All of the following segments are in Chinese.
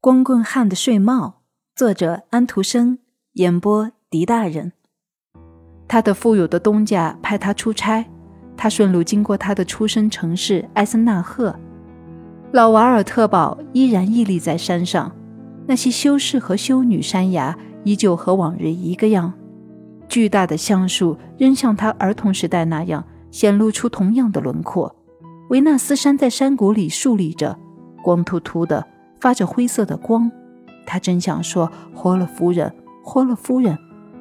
光棍汉的睡帽，作者安徒生，演播狄大人。他的富有的东家派他出差，他顺路经过他的出生城市埃森纳赫。老瓦尔特堡依然屹立在山上，那些修士和修女山崖依旧和往日一个样。巨大的橡树仍像他儿童时代那样显露出同样的轮廓。维纳斯山在山谷里竖立着，光秃秃的。发着灰色的光，他真想说：“霍勒夫人，霍勒夫人，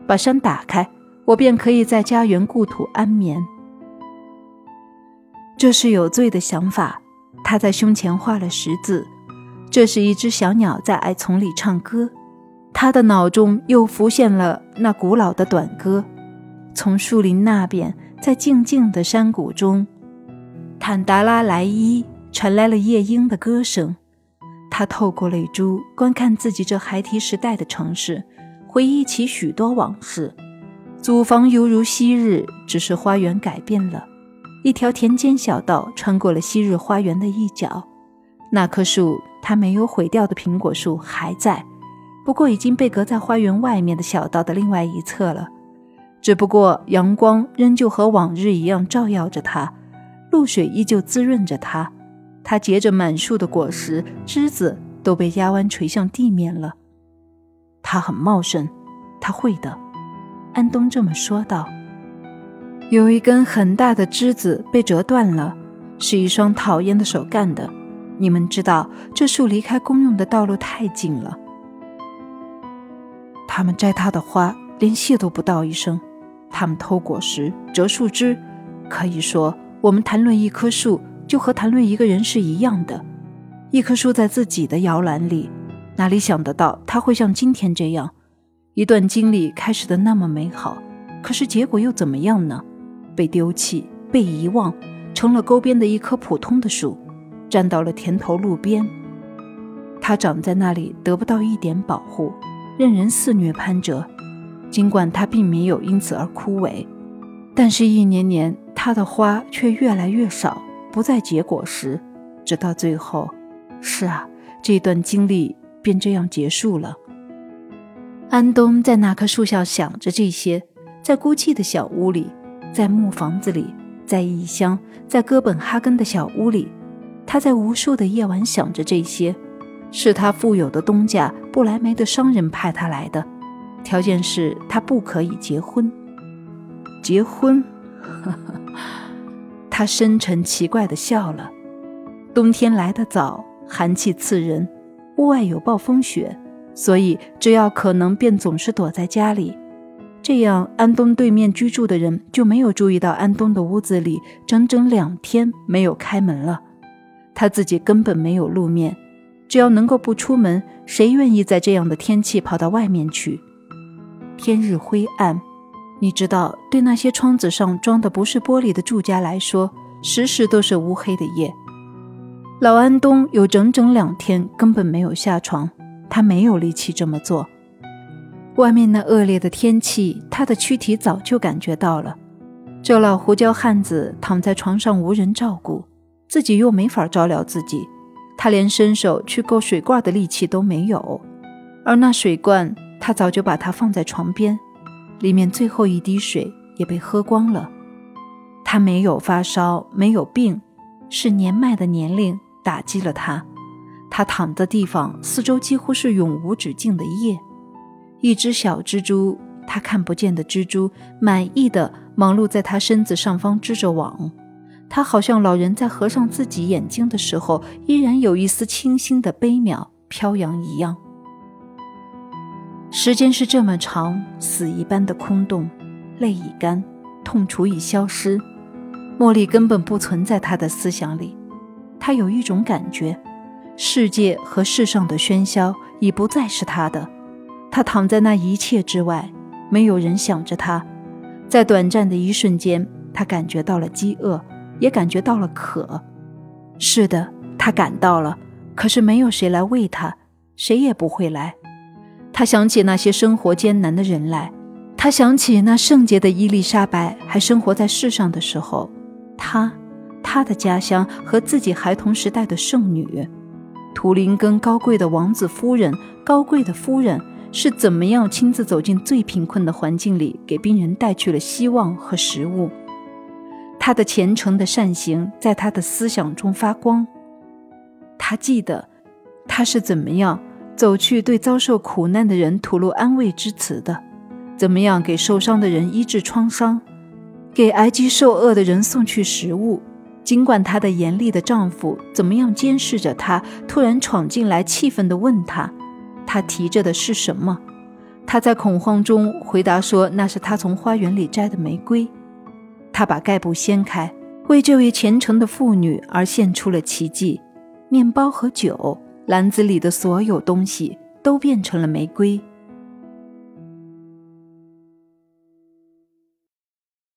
把山打开，我便可以在家园故土安眠。”这是有罪的想法。他在胸前画了十字。这是一只小鸟在矮丛里唱歌。他的脑中又浮现了那古老的短歌。从树林那边，在静静的山谷中，坦达拉莱伊传来了夜莺的歌声。他透过泪珠观看自己这孩提时代的城市，回忆起许多往事。祖房犹如昔日，只是花园改变了。一条田间小道穿过了昔日花园的一角，那棵树，它没有毁掉的苹果树还在，不过已经被隔在花园外面的小道的另外一侧了。只不过阳光仍旧和往日一样照耀着它，露水依旧滋润着它。它结着满树的果实，枝子都被压弯垂向地面了。它很茂盛，它会的。安东这么说道。有一根很大的枝子被折断了，是一双讨厌的手干的。你们知道，这树离开公用的道路太近了。他们摘它的花，连谢都不道一声。他们偷果实，折树枝。可以说，我们谈论一棵树。就和谈论一个人是一样的，一棵树在自己的摇篮里，哪里想得到它会像今天这样，一段经历开始的那么美好，可是结果又怎么样呢？被丢弃，被遗忘，成了沟边的一棵普通的树，站到了田头路边。它长在那里，得不到一点保护，任人肆虐攀折。尽管它并没有因此而枯萎，但是一年年，它的花却越来越少。不再结果时，直到最后，是啊，这段经历便这样结束了。安东在那棵树下想着这些，在孤寂的小屋里，在木房子里，在异乡，在哥本哈根的小屋里，他在无数的夜晚想着这些。是他富有的东家布莱梅的商人派他来的，条件是他不可以结婚。结婚。他深沉奇怪地笑了。冬天来得早，寒气刺人，屋外有暴风雪，所以只要可能便总是躲在家里。这样，安东对面居住的人就没有注意到安东的屋子里整整两天没有开门了。他自己根本没有露面。只要能够不出门，谁愿意在这样的天气跑到外面去？天日灰暗。你知道，对那些窗子上装的不是玻璃的住家来说，时时都是乌黑的夜。老安东有整整两天根本没有下床，他没有力气这么做。外面那恶劣的天气，他的躯体早就感觉到了。这老胡椒汉子躺在床上无人照顾，自己又没法照料自己，他连伸手去够水罐的力气都没有。而那水罐，他早就把它放在床边。里面最后一滴水也被喝光了。他没有发烧，没有病，是年迈的年龄打击了他。他躺的地方四周几乎是永无止境的夜。一只小蜘蛛，他看不见的蜘蛛，满意的忙碌在他身子上方织着网。他好像老人在合上自己眼睛的时候，依然有一丝清新的悲渺飘扬一样。时间是这么长，死一般的空洞，泪已干，痛楚已消失，茉莉根本不存在他的思想里。他有一种感觉，世界和世上的喧嚣已不再是他的。他躺在那一切之外，没有人想着他。在短暂的一瞬间，他感觉到了饥饿，也感觉到了渴。是的，他感到了，可是没有谁来喂他，谁也不会来。他想起那些生活艰难的人来，他想起那圣洁的伊丽莎白还生活在世上的时候，他，他的家乡和自己孩童时代的圣女，图灵跟高贵的王子夫人、高贵的夫人是怎么样亲自走进最贫困的环境里，给病人带去了希望和食物。他的虔诚的善行在他的思想中发光。他记得，他是怎么样走去对遭受苦难的人吐露安慰之词的，怎么样给受伤的人医治创伤，给挨饥受饿的人送去食物。尽管她的严厉的丈夫怎么样监视着她，突然闯进来，气愤地问她：“她提着的是什么？”她在恐慌中回答说：“那是她从花园里摘的玫瑰。”她把盖布掀开，为这位虔诚的妇女而献出了奇迹。面包和酒，篮子里的所有东西都变成了玫瑰。